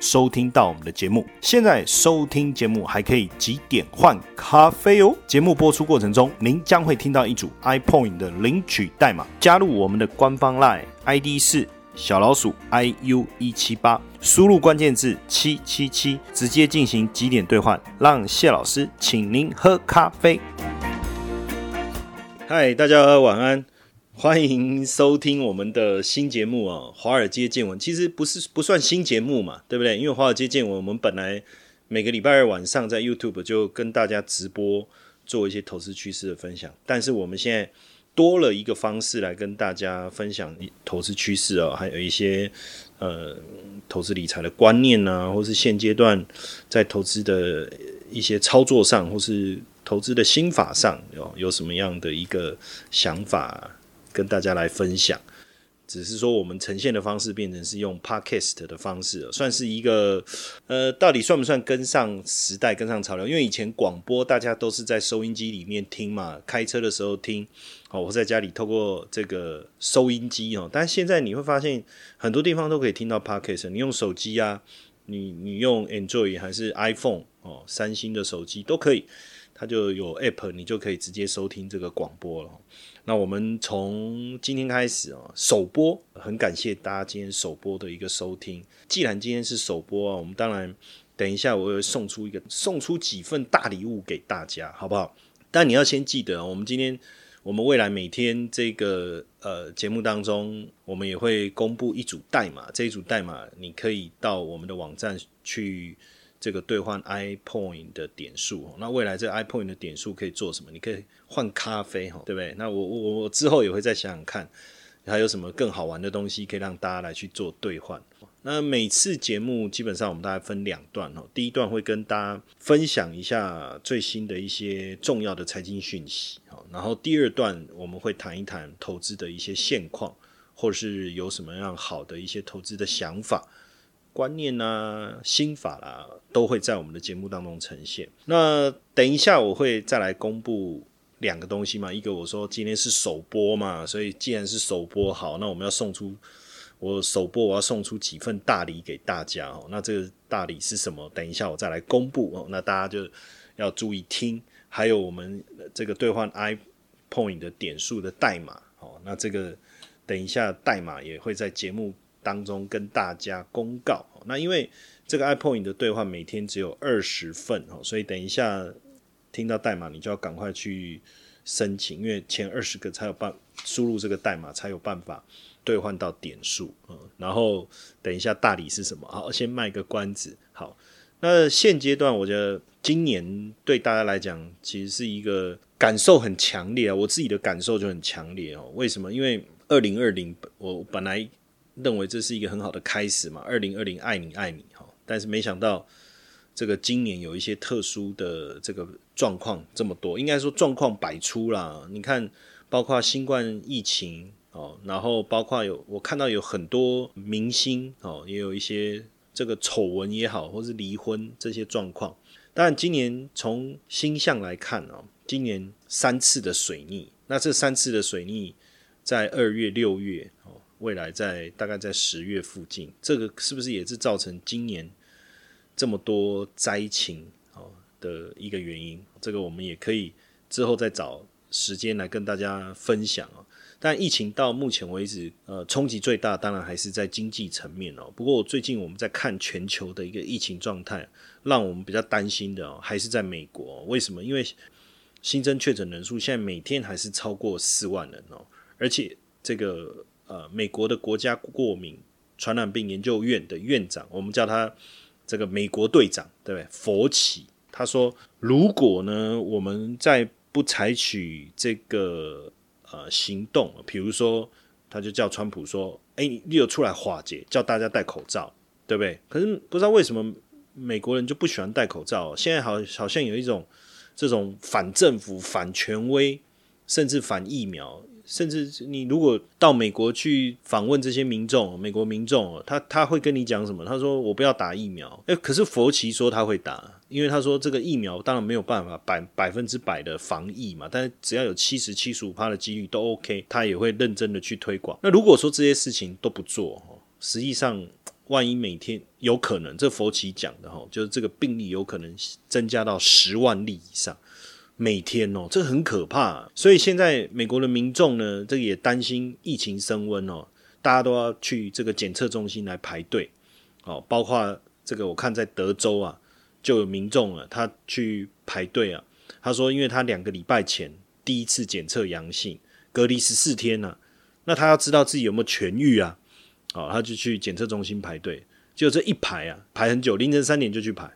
收听到我们的节目，现在收听节目还可以几点换咖啡哦。节目播出过程中，您将会听到一组 iPoint 的领取代码，加入我们的官方 Line ID 是小老鼠 iu 一七八，输入关键字七七七，直接进行几点兑换，让谢老师请您喝咖啡。嗨，大家晚安。欢迎收听我们的新节目啊，《华尔街见闻》其实不是不算新节目嘛，对不对？因为《华尔街见闻》我们本来每个礼拜二晚上在 YouTube 就跟大家直播做一些投资趋势的分享，但是我们现在多了一个方式来跟大家分享投资趋势哦，还有一些呃投资理财的观念啊，或是现阶段在投资的一些操作上，或是投资的心法上有有什么样的一个想法。跟大家来分享，只是说我们呈现的方式变成是用 podcast 的方式，算是一个呃，到底算不算跟上时代、跟上潮流？因为以前广播大家都是在收音机里面听嘛，开车的时候听，哦，我在家里透过这个收音机哦，但现在你会发现很多地方都可以听到 podcast，你用手机啊，你你用 Android 还是 iPhone 哦，三星的手机都可以，它就有 app，你就可以直接收听这个广播了。那我们从今天开始啊，首播，很感谢大家今天首播的一个收听。既然今天是首播啊，我们当然等一下我会送出一个送出几份大礼物给大家，好不好？但你要先记得，我们今天我们未来每天这个呃节目当中，我们也会公布一组代码，这一组代码你可以到我们的网站去。这个兑换 iPoint 的点数，那未来这 iPoint 的点数可以做什么？你可以换咖啡，哈，对不对？那我我我之后也会再想想看，还有什么更好玩的东西可以让大家来去做兑换。那每次节目基本上我们大概分两段哦，第一段会跟大家分享一下最新的一些重要的财经讯息，好，然后第二段我们会谈一谈投资的一些现况，或是有什么样好的一些投资的想法。观念呐、心法啦，都会在我们的节目当中呈现。那等一下我会再来公布两个东西嘛，一个我说今天是首播嘛，所以既然是首播，好，那我们要送出我首播我要送出几份大礼给大家哦。那这个大礼是什么？等一下我再来公布哦。那大家就要注意听，还有我们这个兑换 iPoint 的点数的代码哦。那这个等一下代码也会在节目。当中跟大家公告，那因为这个 iPoint 的兑换每天只有二十份哦，所以等一下听到代码你就要赶快去申请，因为前二十个才有办输入这个代码才有办法兑换到点数嗯，然后等一下大礼是什么？好，先卖个关子。好，那现阶段我觉得今年对大家来讲其实是一个感受很强烈啊，我自己的感受就很强烈哦。为什么？因为二零二零我本来。认为这是一个很好的开始嘛？二零二零爱你爱你哈，但是没想到这个今年有一些特殊的这个状况这么多，应该说状况百出啦。你看，包括新冠疫情哦，然后包括有我看到有很多明星哦，也有一些这个丑闻也好，或是离婚这些状况。当然，今年从星象来看哦，今年三次的水逆，那这三次的水逆在二月、六月。未来在大概在十月附近，这个是不是也是造成今年这么多灾情哦的一个原因？这个我们也可以之后再找时间来跟大家分享哦。但疫情到目前为止，呃，冲击最大当然还是在经济层面哦。不过最近我们在看全球的一个疫情状态，让我们比较担心的哦，还是在美国。为什么？因为新增确诊人数现在每天还是超过四万人哦，而且这个。呃，美国的国家过敏传染病研究院的院长，我们叫他这个美国队长，对不对？佛奇他说，如果呢，我们在不采取这个呃行动，比如说，他就叫川普说，哎，你有出来化解，叫大家戴口罩，对不对？可是不知道为什么美国人就不喜欢戴口罩，现在好好像有一种这种反政府、反权威，甚至反疫苗。甚至你如果到美国去访问这些民众，美国民众，他他会跟你讲什么？他说我不要打疫苗。哎，可是佛奇说他会打，因为他说这个疫苗当然没有办法百百分之百的防疫嘛，但是只要有七十七十五趴的几率都 OK，他也会认真的去推广。那如果说这些事情都不做，实际上万一每天有可能，这佛奇讲的哈，就是这个病例有可能增加到十万例以上。每天哦，这很可怕。所以现在美国的民众呢，这个也担心疫情升温哦，大家都要去这个检测中心来排队。哦，包括这个，我看在德州啊，就有民众啊，他去排队啊。他说，因为他两个礼拜前第一次检测阳性，隔离十四天呢，那他要知道自己有没有痊愈啊。哦，他就去检测中心排队，就这一排啊，排很久，凌晨三点就去排。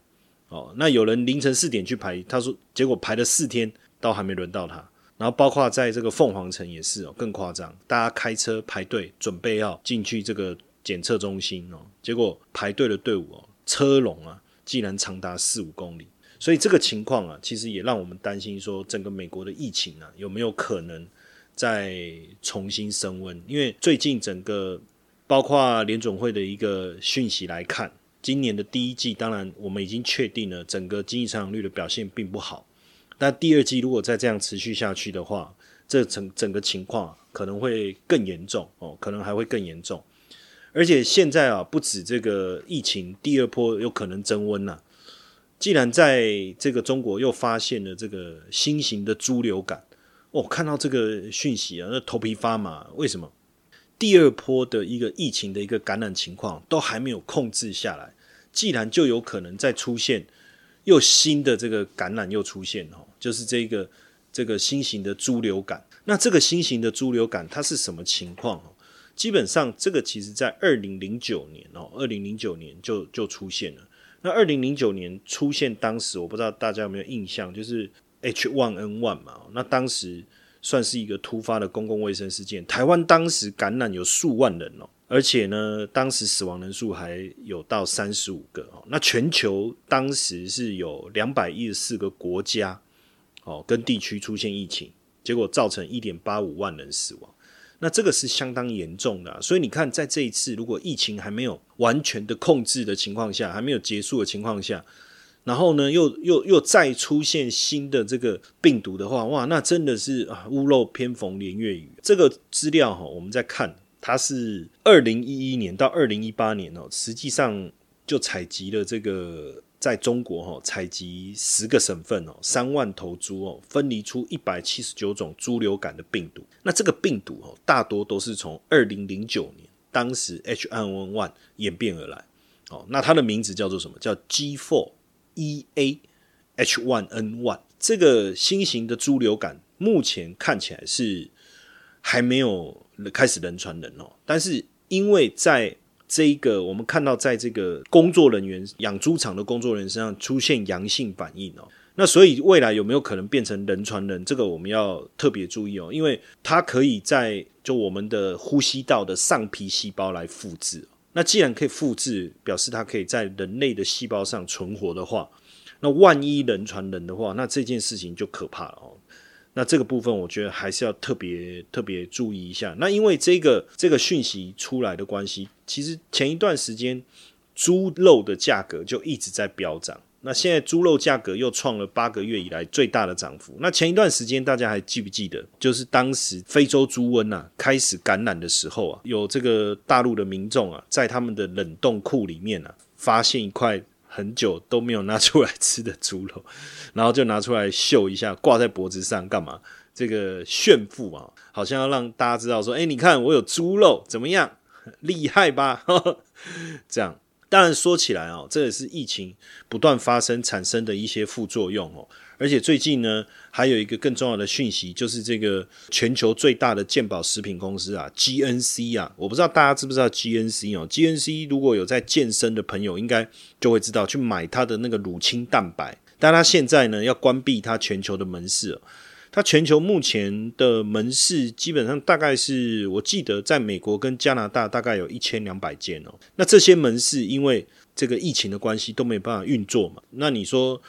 哦，那有人凌晨四点去排，他说结果排了四天都还没轮到他。然后包括在这个凤凰城也是哦，更夸张，大家开车排队准备要进去这个检测中心哦，结果排队的队伍哦，车龙啊，竟然长达四五公里。所以这个情况啊，其实也让我们担心说，整个美国的疫情啊，有没有可能再重新升温？因为最近整个包括联总会的一个讯息来看。今年的第一季，当然我们已经确定了，整个经济成长率的表现并不好。但第二季如果再这样持续下去的话，这整整个情况可能会更严重哦，可能还会更严重。而且现在啊，不止这个疫情第二波有可能增温了。既然在这个中国又发现了这个新型的猪流感，哦，看到这个讯息啊，那头皮发麻。为什么？第二波的一个疫情的一个感染情况都还没有控制下来，既然就有可能再出现又新的这个感染又出现哦，就是这个这个新型的猪流感。那这个新型的猪流感它是什么情况？基本上这个其实在二零零九年哦，二零零九年就就出现了。那二零零九年出现，当时我不知道大家有没有印象，就是 H1N1 嘛，那当时。算是一个突发的公共卫生事件。台湾当时感染有数万人哦，而且呢，当时死亡人数还有到三十五个哦。那全球当时是有两百一十四个国家哦跟地区出现疫情，结果造成一点八五万人死亡。那这个是相当严重的。所以你看，在这一次如果疫情还没有完全的控制的情况下，还没有结束的情况下。然后呢，又又又再出现新的这个病毒的话，哇，那真的是啊，屋漏偏逢连月雨。这个资料哈，我们在看，它是二零一一年到二零一八年哦，实际上就采集了这个在中国哈，采集十个省份哦，三万头猪哦，分离出一百七十九种猪流感的病毒。那这个病毒哦，大多都是从二零零九年当时 H1N1 演变而来。哦，那它的名字叫做什么？叫 G4。E A H one N one 这个新型的猪流感目前看起来是还没有开始人传人哦，但是因为在这一个我们看到在这个工作人员养猪场的工作人员身上出现阳性反应哦，那所以未来有没有可能变成人传人？这个我们要特别注意哦，因为它可以在就我们的呼吸道的上皮细胞来复制。那既然可以复制，表示它可以在人类的细胞上存活的话，那万一人传人的话，那这件事情就可怕了哦。那这个部分，我觉得还是要特别特别注意一下。那因为这个这个讯息出来的关系，其实前一段时间猪肉的价格就一直在飙涨。那现在猪肉价格又创了八个月以来最大的涨幅。那前一段时间大家还记不记得，就是当时非洲猪瘟呐开始感染的时候啊，有这个大陆的民众啊，在他们的冷冻库里面啊，发现一块很久都没有拿出来吃的猪肉，然后就拿出来秀一下，挂在脖子上干嘛？这个炫富啊，好像要让大家知道说，哎，你看我有猪肉，怎么样，厉害吧？这样。当然说起来哦，这也是疫情不断发生产生的一些副作用哦。而且最近呢，还有一个更重要的讯息，就是这个全球最大的健保食品公司啊，GNC 啊，我不知道大家知不知道 GNC 哦。GNC 如果有在健身的朋友，应该就会知道去买它的那个乳清蛋白，但它现在呢要关闭它全球的门市。它全球目前的门市基本上大概是我记得在美国跟加拿大大概有一千两百间哦。那这些门市因为这个疫情的关系都没办法运作嘛？那你说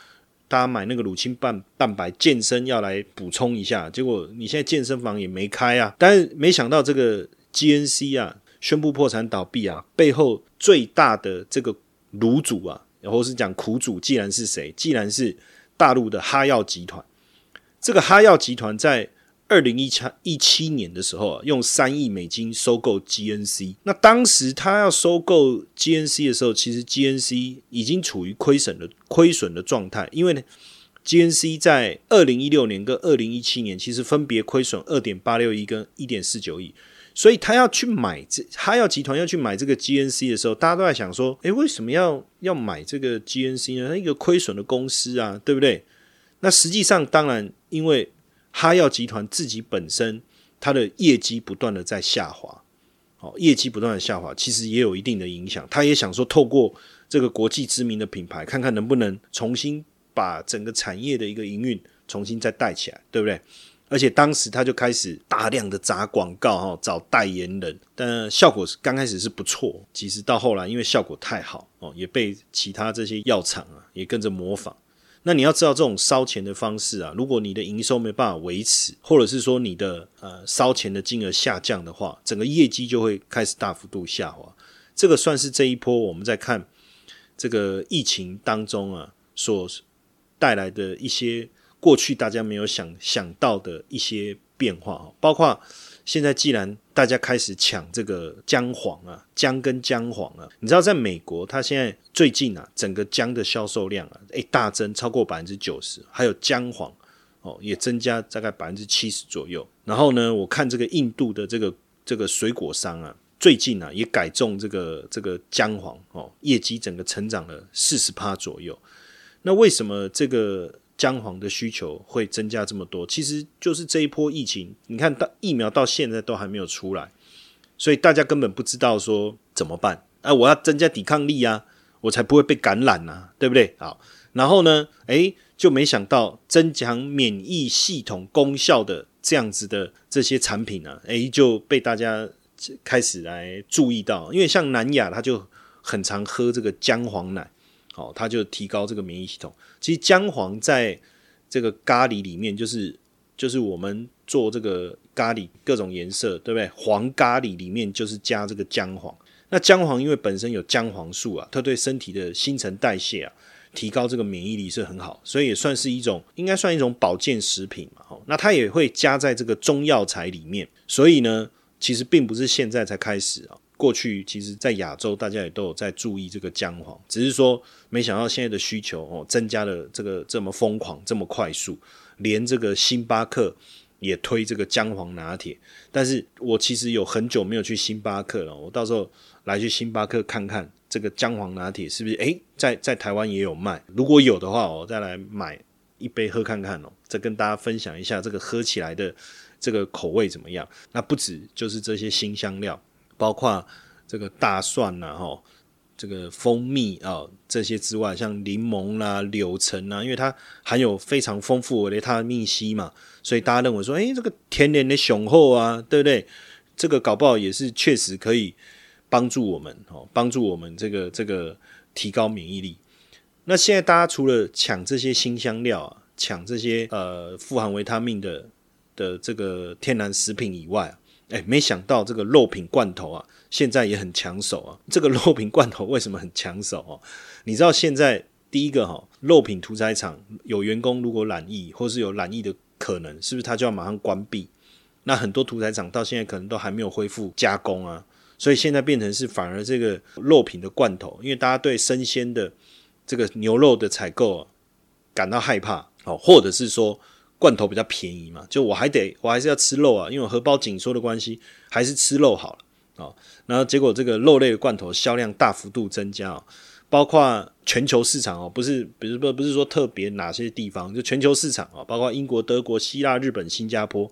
大家买那个乳清蛋蛋白健身要来补充一下，结果你现在健身房也没开啊。但是没想到这个 GNC 啊宣布破产倒闭啊，背后最大的这个卤主啊，然后是讲苦主，既然是谁？既然是大陆的哈药集团。这个哈药集团在二零一七一七年的时候啊，用三亿美金收购 GNC。那当时他要收购 GNC 的时候，其实 GNC 已经处于亏损的亏损的状态，因为呢，GNC 在二零一六年跟二零一七年其实分别亏损二点八六亿跟一点四九亿。所以他要去买这哈药集团要去买这个 GNC 的时候，大家都在想说：，诶，为什么要要买这个 GNC 呢？它一个亏损的公司啊，对不对？那实际上，当然，因为哈药集团自己本身它的业绩不断的在下滑，哦，业绩不断的下滑，其实也有一定的影响。他也想说，透过这个国际知名的品牌，看看能不能重新把整个产业的一个营运重新再带起来，对不对？而且当时他就开始大量的砸广告，哈，找代言人，但效果是刚开始是不错，其实到后来因为效果太好，哦，也被其他这些药厂啊也跟着模仿。那你要知道这种烧钱的方式啊，如果你的营收没办法维持，或者是说你的呃烧钱的金额下降的话，整个业绩就会开始大幅度下滑。这个算是这一波我们在看这个疫情当中啊所带来的一些过去大家没有想想到的一些变化，包括。现在既然大家开始抢这个姜黄啊，姜跟姜黄啊，你知道在美国，它现在最近啊，整个姜的销售量啊，诶大增超过百分之九十，还有姜黄哦也增加大概百分之七十左右。然后呢，我看这个印度的这个这个水果商啊，最近啊也改种这个这个姜黄哦，业绩整个成长了四十趴左右。那为什么这个？姜黄的需求会增加这么多，其实就是这一波疫情。你看到疫苗到现在都还没有出来，所以大家根本不知道说怎么办。哎，我要增加抵抗力啊，我才不会被感染呐，对不对？好，然后呢，诶，就没想到增强免疫系统功效的这样子的这些产品呢，诶，就被大家开始来注意到。因为像南亚，他就很常喝这个姜黄奶。好，它就提高这个免疫系统。其实姜黄在这个咖喱里面，就是就是我们做这个咖喱各种颜色，对不对？黄咖喱里面就是加这个姜黄。那姜黄因为本身有姜黄素啊，它对身体的新陈代谢啊，提高这个免疫力是很好，所以也算是一种应该算一种保健食品嘛。哦，那它也会加在这个中药材里面，所以呢，其实并不是现在才开始啊。过去其实，在亚洲大家也都有在注意这个姜黄，只是说没想到现在的需求哦增加了这个这么疯狂，这么快速，连这个星巴克也推这个姜黄拿铁。但是我其实有很久没有去星巴克了，我到时候来去星巴克看看这个姜黄拿铁是不是诶，在在台湾也有卖。如果有的话，我再来买一杯喝看看哦，再跟大家分享一下这个喝起来的这个口味怎么样。那不止就是这些新香料。包括这个大蒜呐，哈，这个蜂蜜啊，这些之外，像柠檬啦、柳橙啊，因为它含有非常丰富的它的密西嘛，所以大家认为说，哎，这个天然的雄厚啊，对不对？这个搞不好也是确实可以帮助我们哦，帮助我们这个这个提高免疫力。那现在大家除了抢这些新香料啊，抢这些呃富含维他命的的这个天然食品以外。哎，没想到这个肉品罐头啊，现在也很抢手啊。这个肉品罐头为什么很抢手哦？你知道现在第一个哈，肉品屠宰场有员工如果染疫，或是有染疫的可能，是不是他就要马上关闭？那很多屠宰场到现在可能都还没有恢复加工啊，所以现在变成是反而这个肉品的罐头，因为大家对生鲜的这个牛肉的采购啊感到害怕哦，或者是说。罐头比较便宜嘛，就我还得我还是要吃肉啊，因为荷包紧缩的关系，还是吃肉好了啊。然后结果这个肉类的罐头销量大幅度增加，包括全球市场哦，不是，比如说不是说特别哪些地方，就全球市场啊，包括英国、德国、希腊、日本、新加坡，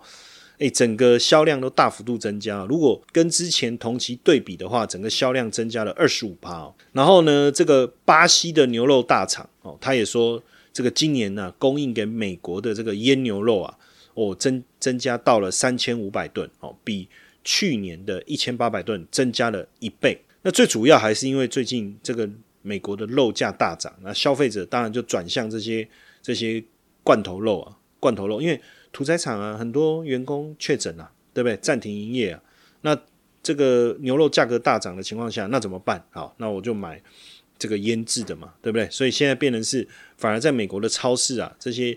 诶，整个销量都大幅度增加。如果跟之前同期对比的话，整个销量增加了二十五趴。然后呢，这个巴西的牛肉大厂哦，他也说。这个今年呢，供应给美国的这个腌牛肉啊，哦增增加到了三千五百吨哦，比去年的一千八百吨增加了一倍。那最主要还是因为最近这个美国的肉价大涨，那消费者当然就转向这些这些罐头肉啊，罐头肉，因为屠宰场啊很多员工确诊啊，对不对？暂停营业啊，那这个牛肉价格大涨的情况下，那怎么办？好，那我就买这个腌制的嘛，对不对？所以现在变成是，反而在美国的超市啊，这些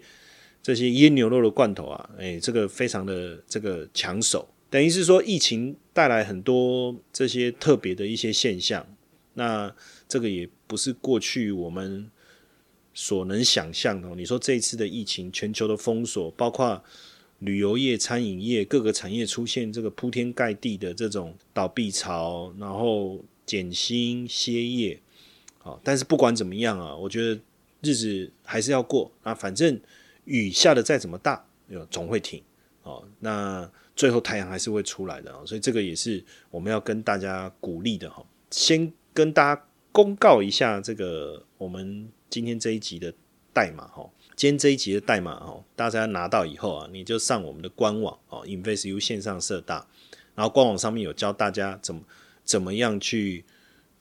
这些腌牛肉的罐头啊，哎，这个非常的这个抢手，等于是说疫情带来很多这些特别的一些现象。那这个也不是过去我们所能想象的。你说这一次的疫情，全球的封锁，包括旅游业、餐饮业各个产业出现这个铺天盖地的这种倒闭潮，然后减薪歇业，好，但是不管怎么样啊，我觉得日子还是要过啊。反正雨下的再怎么大，总会停哦。那最后太阳还是会出来的啊。所以这个也是我们要跟大家鼓励的哈。先跟大家公告一下，这个我们今天这一集的代码哈，今天这一集的代码哈，大家拿到以后啊，你就上我们的官网哦，InvestU 线上社大，然后官网上面有教大家怎么怎么样去。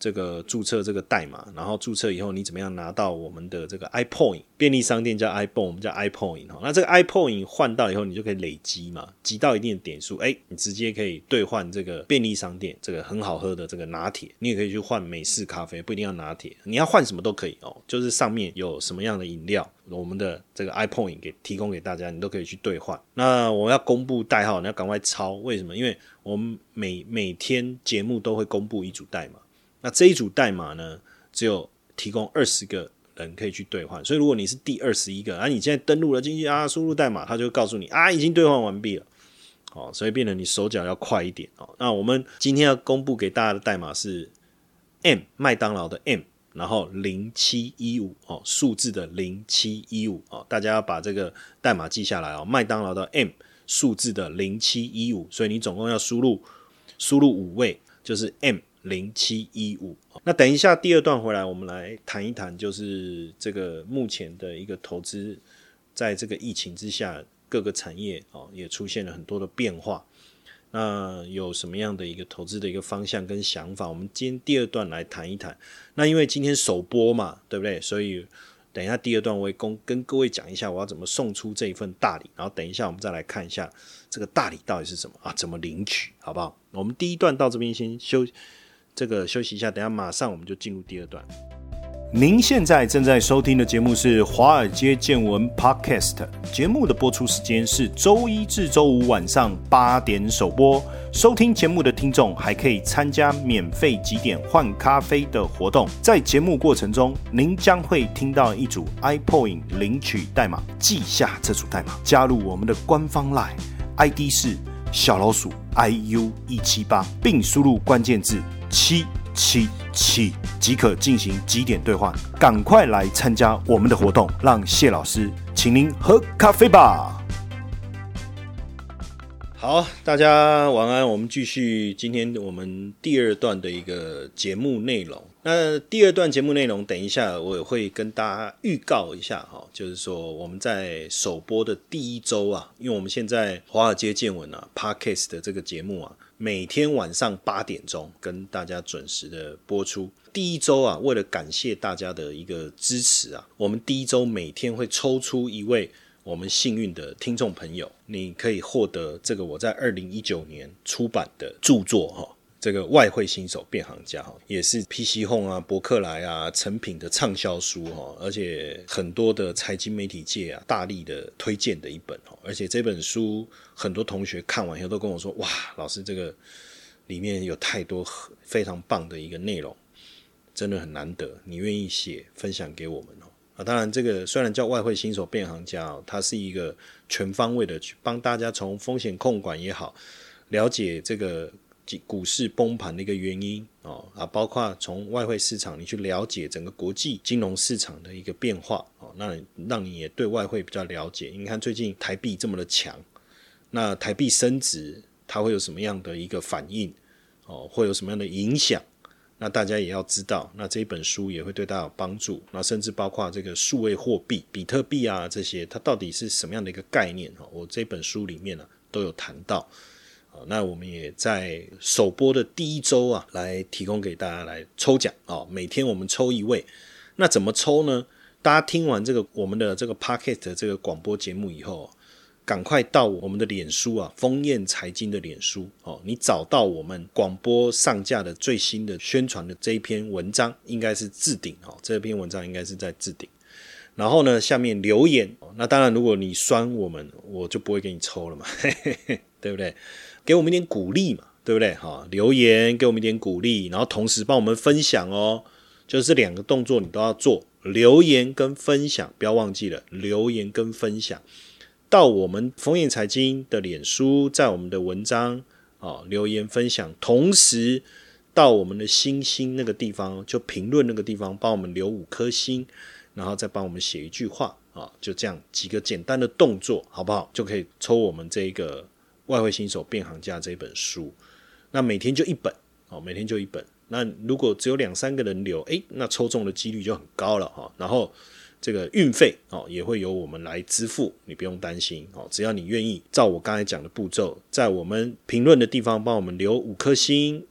这个注册这个代码，然后注册以后，你怎么样拿到我们的这个 iPoint 便利商店叫 iPhone，我们叫 iPoint 哈。那这个 iPoint 换到以后，你就可以累积嘛，积到一定的点数，哎，你直接可以兑换这个便利商店这个很好喝的这个拿铁，你也可以去换美式咖啡，不一定要拿铁，你要换什么都可以哦。就是上面有什么样的饮料，我们的这个 iPoint 给提供给大家，你都可以去兑换。那我要公布代号，你要赶快抄，为什么？因为我们每每天节目都会公布一组代码。那这一组代码呢，只有提供二十个人可以去兑换，所以如果你是第二十一个，啊，你现在登录了进去啊，输入代码，它就告诉你啊，已经兑换完毕了，哦，所以变得你手脚要快一点哦。那我们今天要公布给大家的代码是 M 麦当劳的 M，然后零七一五哦，数字的零七一五哦，大家要把这个代码记下来哦，麦当劳的 M 数字的零七一五，所以你总共要输入输入五位，就是 M。零七一五，那等一下第二段回来，我们来谈一谈，就是这个目前的一个投资，在这个疫情之下，各个产业哦也出现了很多的变化。那有什么样的一个投资的一个方向跟想法？我们今天第二段来谈一谈。那因为今天首播嘛，对不对？所以等一下第二段我会跟各位讲一下，我要怎么送出这一份大礼。然后等一下我们再来看一下这个大礼到底是什么啊？怎么领取？好不好？我们第一段到这边先休。这个休息一下，等下马上我们就进入第二段。您现在正在收听的节目是《华尔街见闻》Podcast，节目的播出时间是周一至周五晚上八点首播。收听节目的听众还可以参加免费几点换咖啡的活动，在节目过程中，您将会听到一组 iPoint 领取代码，记下这组代码，加入我们的官方 Line ID 是小老鼠 iu 一七八，并输入关键字。七七七即可进行几点兑换，赶快来参加我们的活动，让谢老师请您喝咖啡吧。好，大家晚安。我们继续今天我们第二段的一个节目内容。那第二段节目内容，等一下我也会跟大家预告一下哈，就是说我们在首播的第一周啊，因为我们现在华尔街见闻啊，Parkes 的这个节目啊。每天晚上八点钟跟大家准时的播出。第一周啊，为了感谢大家的一个支持啊，我们第一周每天会抽出一位我们幸运的听众朋友，你可以获得这个我在二零一九年出版的著作哈。这个外汇新手变行家哈，也是 PC Home 啊、博客来啊、成品的畅销书哈，而且很多的财经媒体界啊大力的推荐的一本哦，而且这本书很多同学看完以后都跟我说，哇，老师这个里面有太多非常棒的一个内容，真的很难得，你愿意写分享给我们哦啊，当然这个虽然叫外汇新手变行家哦，它是一个全方位的去帮大家从风险控管也好，了解这个。股市崩盘的一个原因哦啊，包括从外汇市场你去了解整个国际金融市场的一个变化哦，那让你也对外汇比较了解。你看最近台币这么的强，那台币升值它会有什么样的一个反应哦？会有什么样的影响？那大家也要知道，那这一本书也会对大家有帮助。那甚至包括这个数位货币、比特币啊这些，它到底是什么样的一个概念哦？我这本书里面呢都有谈到。那我们也在首播的第一周啊，来提供给大家来抽奖啊，每天我们抽一位。那怎么抽呢？大家听完这个我们的这个 Pocket 这个广播节目以后，赶快到我们的脸书啊，丰燕财经的脸书哦，你找到我们广播上架的最新的宣传的这一篇文章，应该是置顶哦，这篇文章应该是在置顶。然后呢，下面留言，那当然如果你酸我们，我就不会给你抽了嘛，嘿嘿嘿对不对？给我们一点鼓励嘛，对不对？哈，留言给我们一点鼓励，然后同时帮我们分享哦，就是两个动作你都要做。留言跟分享，不要忘记了留言跟分享到我们丰燕财经的脸书，在我们的文章啊留言分享，同时到我们的星星那个地方，就评论那个地方，帮我们留五颗星，然后再帮我们写一句话啊，就这样几个简单的动作，好不好？就可以抽我们这一个外汇新手变行家这本书。那每天就一本哦，每天就一本。那如果只有两三个人留，诶，那抽中的几率就很高了哈。然后这个运费哦，也会由我们来支付，你不用担心哦。只要你愿意照我刚才讲的步骤，在我们评论的地方帮我们留五颗星，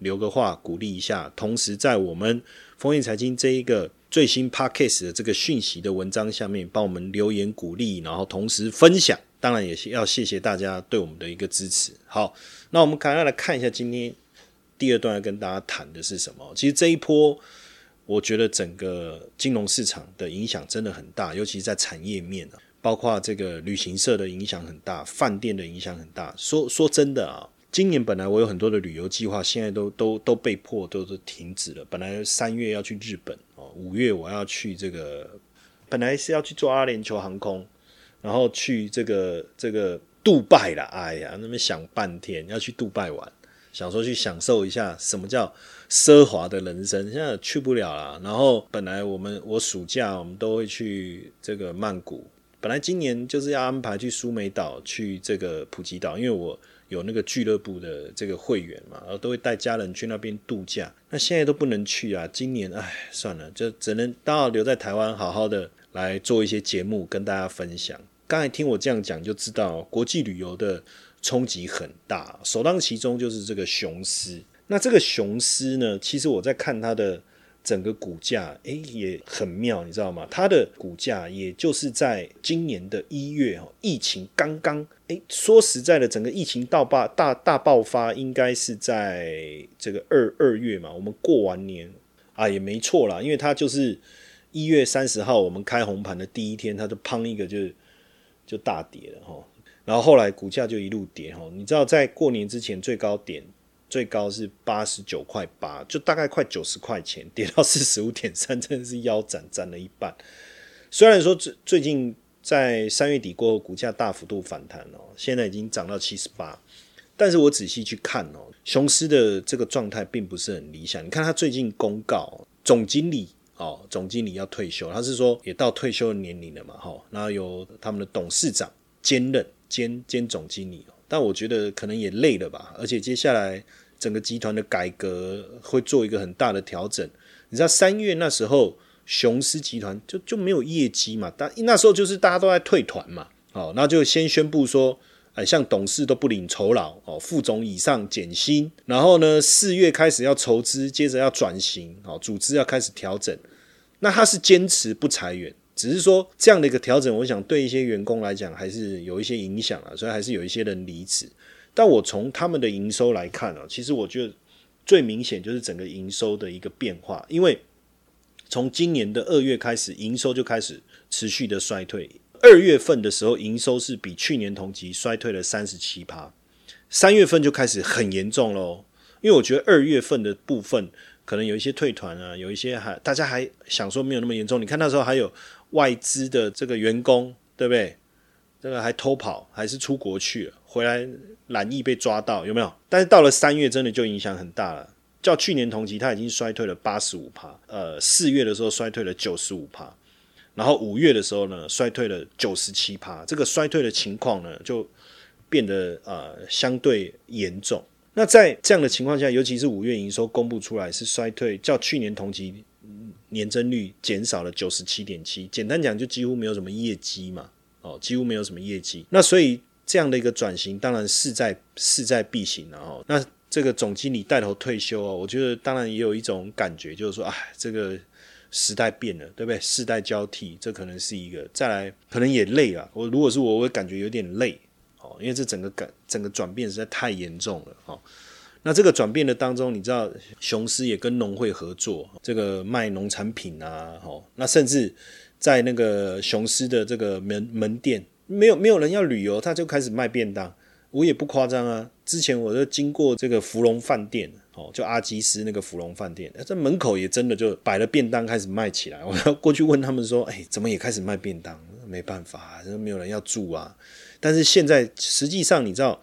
留个话鼓励一下。同时在我们丰益财经这一个最新 podcast 的这个讯息的文章下面帮我们留言鼓励，然后同时分享。当然也是要谢谢大家对我们的一个支持。好，那我们赶快来看一下今天。第二段要跟大家谈的是什么？其实这一波，我觉得整个金融市场的影响真的很大，尤其是在产业面啊，包括这个旅行社的影响很大，饭店的影响很大。说说真的啊，今年本来我有很多的旅游计划，现在都都都被迫都是停止了。本来三月要去日本哦，五月我要去这个，本来是要去做阿联酋航空，然后去这个这个杜拜了。哎呀，那么想半天要去杜拜玩。想说去享受一下什么叫奢华的人生，现在去不了了。然后本来我们我暑假我们都会去这个曼谷，本来今年就是要安排去苏梅岛、去这个普吉岛，因为我有那个俱乐部的这个会员嘛，然后都会带家人去那边度假。那现在都不能去啊，今年哎算了，就只能刚好留在台湾，好好的来做一些节目跟大家分享。刚才听我这样讲就知道，国际旅游的。冲击很大，首当其冲就是这个雄狮。那这个雄狮呢，其实我在看它的整个股价，诶，也很妙，你知道吗？它的股价也就是在今年的一月哦，疫情刚刚，诶，说实在的，整个疫情大爆大大爆发，应该是在这个二二月嘛。我们过完年啊，也没错啦，因为它就是一月三十号我们开红盘的第一天，它就砰一个就就大跌了哈。然后后来股价就一路跌哈，你知道在过年之前最高点最高是八十九块八，就大概快九十块钱，跌到四十五点三，真的是腰斩，斩了一半。虽然说最最近在三月底过后，股价大幅度反弹哦，现在已经涨到七十八，但是我仔细去看哦，雄狮的这个状态并不是很理想。你看他最近公告，总经理哦，总经理要退休，他是说也到退休的年龄了嘛，哈，然后由他们的董事长兼任。兼兼总经理但我觉得可能也累了吧，而且接下来整个集团的改革会做一个很大的调整。你知道三月那时候雄狮集团就就没有业绩嘛，但那时候就是大家都在退团嘛，哦，那就先宣布说，哎，像董事都不领酬劳哦，副总以上减薪，然后呢四月开始要筹资，接着要转型，哦，组织要开始调整，那他是坚持不裁员。只是说这样的一个调整，我想对一些员工来讲还是有一些影响啊，所以还是有一些人离职。但我从他们的营收来看啊，其实我觉得最明显就是整个营收的一个变化，因为从今年的二月开始，营收就开始持续的衰退。二月份的时候，营收是比去年同期衰退了三十七趴，三月份就开始很严重喽。因为我觉得二月份的部分可能有一些退团啊，有一些还大家还想说没有那么严重。你看那时候还有。外资的这个员工，对不对？这个还偷跑，还是出国去了，回来懒疫被抓到，有没有？但是到了三月，真的就影响很大了。较去年同期，它已经衰退了八十五趴。呃，四月的时候衰退了九十五趴，然后五月的时候呢，衰退了九十七趴。这个衰退的情况呢，就变得呃相对严重。那在这样的情况下，尤其是五月营收公布出来是衰退，较去年同期。年增率减少了九十七点七，简单讲就几乎没有什么业绩嘛，哦，几乎没有什么业绩。那所以这样的一个转型，当然势在势在必行了哦。那这个总经理带头退休哦，我觉得当然也有一种感觉，就是说，哎，这个时代变了，对不对？世代交替，这可能是一个。再来，可能也累了。我如果是我，我会感觉有点累哦，因为这整个感整个转变实在太严重了哦。那这个转变的当中，你知道，雄狮也跟农会合作，这个卖农产品啊，哦，那甚至在那个雄狮的这个门门店，没有没有人要旅游，他就开始卖便当。我也不夸张啊，之前我就经过这个芙蓉饭店，哦，就阿基斯那个芙蓉饭店，这门口也真的就摆了便当开始卖起来。我要过去问他们说，哎，怎么也开始卖便当？没办法，没有人要住啊。但是现在实际上你知道。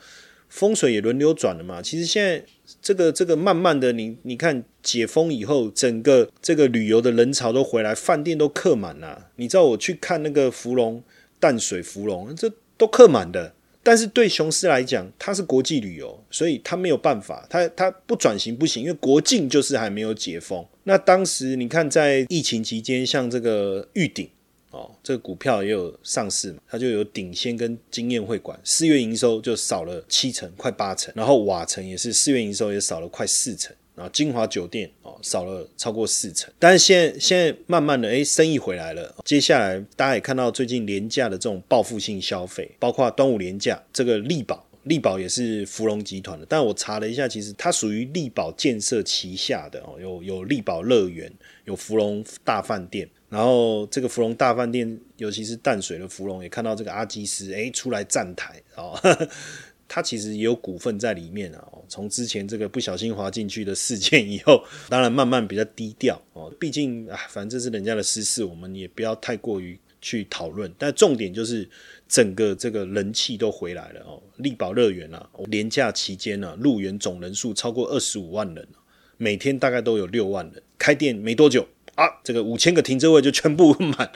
风水也轮流转了嘛，其实现在这个这个慢慢的，你你看解封以后，整个这个旅游的人潮都回来，饭店都客满了。你知道我去看那个芙蓉淡水芙蓉，这都客满的。但是对雄狮来讲，它是国际旅游，所以它没有办法，它它不转型不行，因为国境就是还没有解封。那当时你看在疫情期间，像这个玉鼎。哦，这个股票也有上市嘛，它就有鼎先跟经验会馆，四月营收就少了七成，快八成。然后瓦城也是四月营收也少了快四成，然后金华酒店哦少了超过四成。但是现在现在慢慢的，哎，生意回来了。接下来大家也看到最近廉价的这种报复性消费，包括端午廉价，这个力宝，力宝也是芙蓉集团的。但我查了一下，其实它属于力宝建设旗下的哦，有有力宝乐园，有芙蓉大饭店。然后这个芙蓉大饭店，尤其是淡水的芙蓉，也看到这个阿基斯哎出来站台哦，他其实也有股份在里面啊。从之前这个不小心滑进去的事件以后，当然慢慢比较低调哦。毕竟啊，反正这是人家的私事，我们也不要太过于去讨论。但重点就是整个这个人气都回来了哦。力宝乐园啊，年假期间呢，入园总人数超过二十五万人，每天大概都有六万人。开店没多久。啊，这个五千个停车位就全部满，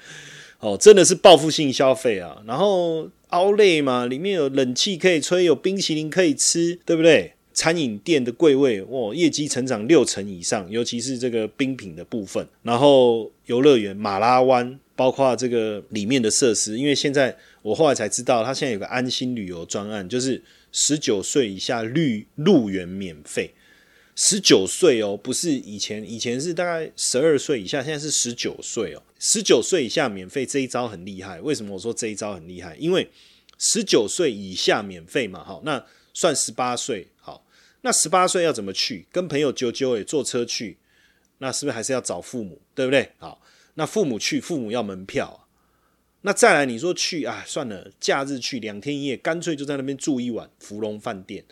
哦，真的是报复性消费啊！然后奥莱嘛，里面有冷气可以吹，有冰淇淋可以吃，对不对？餐饮店的柜位，哇，业绩成长六成以上，尤其是这个冰品的部分。然后游乐园马拉湾，包括这个里面的设施，因为现在我后来才知道，它现在有个安心旅游专案，就是十九岁以下绿入园免费。十九岁哦，不是以前，以前是大概十二岁以下，现在是十九岁哦。十九岁以下免费这一招很厉害，为什么我说这一招很厉害？因为十九岁以下免费嘛，好，那算十八岁好，那十八岁要怎么去？跟朋友揪揪诶，坐车去，那是不是还是要找父母，对不对？好，那父母去，父母要门票。那再来你说去啊，算了，假日去两天一夜，干脆就在那边住一晚，芙蓉饭店。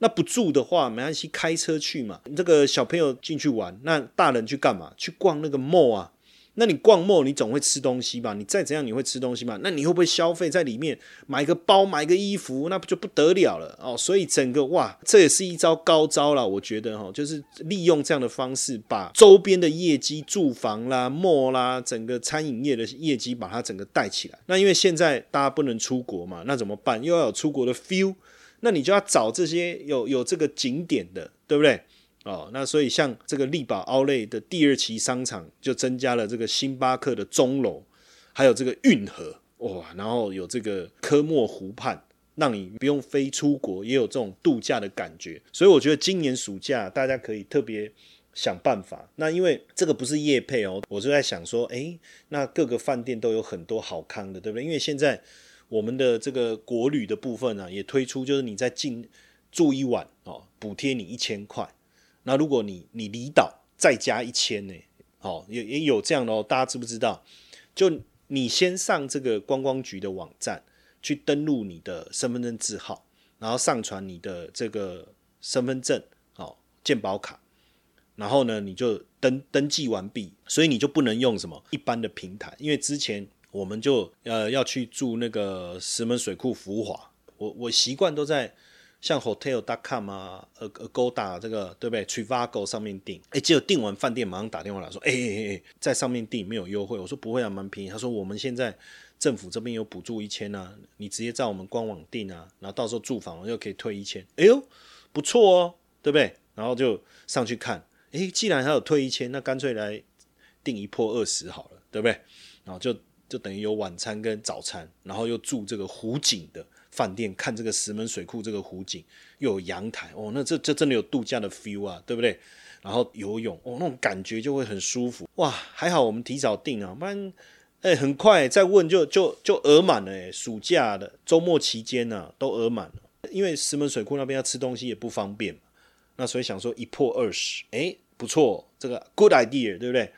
那不住的话，没关系，开车去嘛。这个小朋友进去玩，那大人去干嘛？去逛那个 mall 啊。那你逛 mall，你总会吃东西吧？你再怎样，你会吃东西嘛？那你会不会消费在里面？买个包，买个衣服，那不就不得了了哦？所以整个哇，这也是一招高招了。我觉得哈，就是利用这样的方式，把周边的业绩、住房啦、mall 啦，整个餐饮业的业绩，把它整个带起来。那因为现在大家不能出国嘛，那怎么办？又要有出国的 feel。那你就要找这些有有这个景点的，对不对？哦，那所以像这个力宝奥莱的第二期商场就增加了这个星巴克的钟楼，还有这个运河哇，然后有这个科莫湖畔，让你不用飞出国，也有这种度假的感觉。所以我觉得今年暑假大家可以特别想办法。那因为这个不是夜配哦，我就在想说，诶，那各个饭店都有很多好康的，对不对？因为现在。我们的这个国旅的部分呢，也推出，就是你在进住一晚哦，补贴你一千块。那如果你你离岛再加一千呢，哦，也也有这样的哦。大家知不知道？就你先上这个观光局的网站去登录你的身份证字号，然后上传你的这个身份证哦，健保卡，然后呢，你就登登记完毕，所以你就不能用什么一般的平台，因为之前。我们就呃要去住那个石门水库福华，我我习惯都在像 hotel.com 啊、呃、Agoda 这个对不对？Trivago 上面订，哎，结果订完饭店马上打电话来说，哎哎哎，在上面订没有优惠，我说不会啊，蛮便宜。他说我们现在政府这边有补助一千啊，你直接在我们官网订啊，然后到时候住房又可以退一千，哎呦，不错哦，对不对？然后就上去看，哎，既然还有退一千，那干脆来订一破二十好了，对不对？然后就。就等于有晚餐跟早餐，然后又住这个湖景的饭店，看这个石门水库这个湖景，又有阳台，哦，那这这真的有度假的 feel 啊，对不对？然后游泳，哦，那种感觉就会很舒服，哇，还好我们提早订啊，不然，哎，很快再问就就就额满了，哎，暑假的周末期间呢都额满了，因为石门水库那边要吃东西也不方便嘛，那所以想说一破二十，哎，不错，这个 good idea，对不对？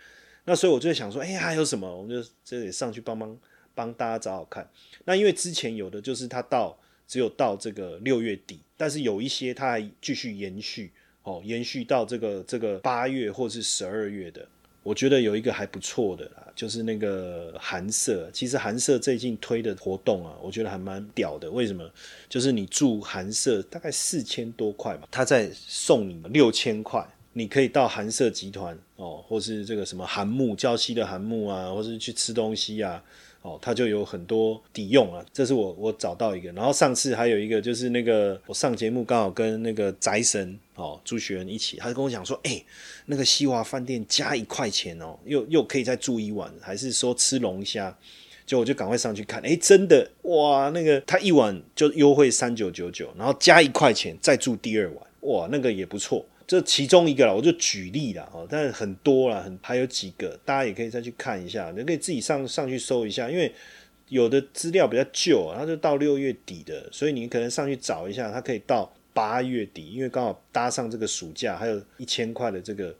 那所以我就想说，哎，还有什么？我们就这里上去帮帮帮大家找好看。那因为之前有的就是他到只有到这个六月底，但是有一些他还继续延续哦，延续到这个这个八月或是十二月的。我觉得有一个还不错的啦，就是那个韩社。其实韩社最近推的活动啊，我觉得还蛮屌的。为什么？就是你住韩社大概四千多块嘛，他在送你六千块。你可以到韩舍集团哦，或是这个什么韩木胶西的韩木啊，或是去吃东西啊，哦，它就有很多抵用啊。这是我我找到一个，然后上次还有一个就是那个我上节目刚好跟那个宅神哦朱学仁一起，他就跟我讲说，哎，那个西华饭店加一块钱哦，又又可以再住一晚，还是说吃龙虾？就我就赶快上去看，哎，真的哇，那个他一晚就优惠三九九九，然后加一块钱再住第二晚，哇，那个也不错。这其中一个了，我就举例了哦，但是很多了，很还有几个，大家也可以再去看一下，你可以自己上上去搜一下，因为有的资料比较旧啊，它就到六月底的，所以你可能上去找一下，它可以到八月底，因为刚好搭上这个暑假，还有一千块的这个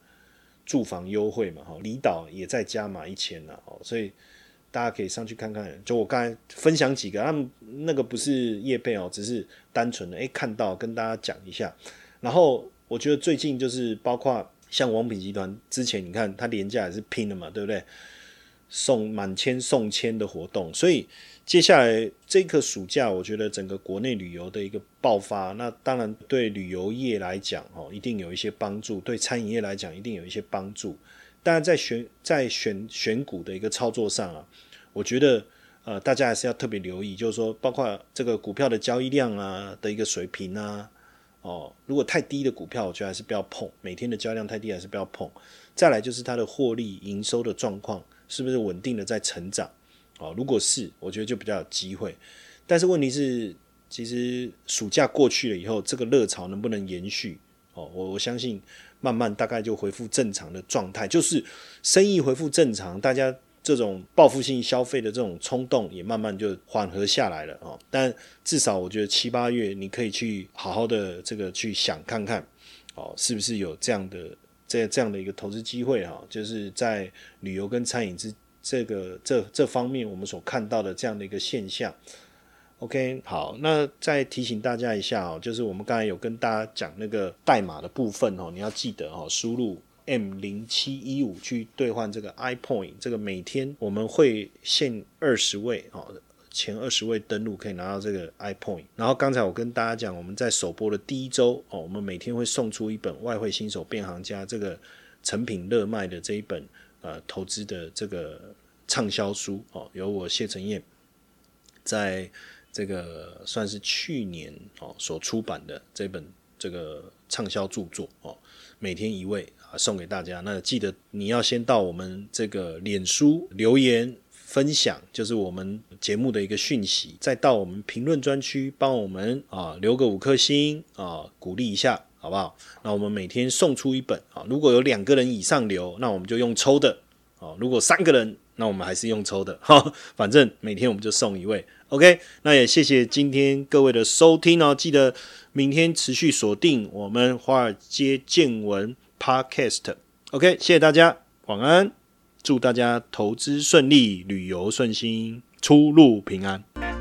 住房优惠嘛，哈，离岛也在加码一千了哦，所以大家可以上去看看。就我刚才分享几个，他们那个不是业配哦，只是单纯的诶看到跟大家讲一下，然后。我觉得最近就是包括像王品集团之前，你看它廉价也是拼了嘛，对不对？送满千送千的活动，所以接下来这个暑假，我觉得整个国内旅游的一个爆发，那当然对旅游业来讲哦，一定有一些帮助；对餐饮业来讲，一定有一些帮助。当然，在选在选选股的一个操作上啊，我觉得呃，大家还是要特别留意，就是说，包括这个股票的交易量啊的一个水平啊。哦，如果太低的股票，我觉得还是不要碰。每天的交易量太低，还是不要碰。再来就是它的获利、营收的状况是不是稳定的在成长？哦，如果是，我觉得就比较有机会。但是问题是，其实暑假过去了以后，这个热潮能不能延续？哦，我我相信慢慢大概就恢复正常的状态，就是生意恢复正常，大家。这种报复性消费的这种冲动也慢慢就缓和下来了哦。但至少我觉得七八月你可以去好好的这个去想看看哦，是不是有这样的这这样的一个投资机会哈？就是在旅游跟餐饮之这个这这方面，我们所看到的这样的一个现象。OK，好，那再提醒大家一下哦，就是我们刚才有跟大家讲那个代码的部分哦，你要记得哦，输入。M 零七一五去兑换这个 iPoint，这个每天我们会限二十位哦，前二十位登录可以拿到这个 iPoint。然后刚才我跟大家讲，我们在首播的第一周哦，我们每天会送出一本《外汇新手变行家》这个成品热卖的这一本呃投资的这个畅销书哦，由我谢承彦在这个算是去年哦所出版的这本这个畅销著作哦，每天一位。送给大家，那记得你要先到我们这个脸书留言分享，就是我们节目的一个讯息，再到我们评论专区帮我们啊留个五颗星啊鼓励一下，好不好？那我们每天送出一本啊，如果有两个人以上留，那我们就用抽的啊；如果三个人，那我们还是用抽的哈。反正每天我们就送一位，OK？那也谢谢今天各位的收听哦，记得明天持续锁定我们华尔街见闻。Podcast，OK，谢谢大家，晚安，祝大家投资顺利，旅游顺心，出入平安。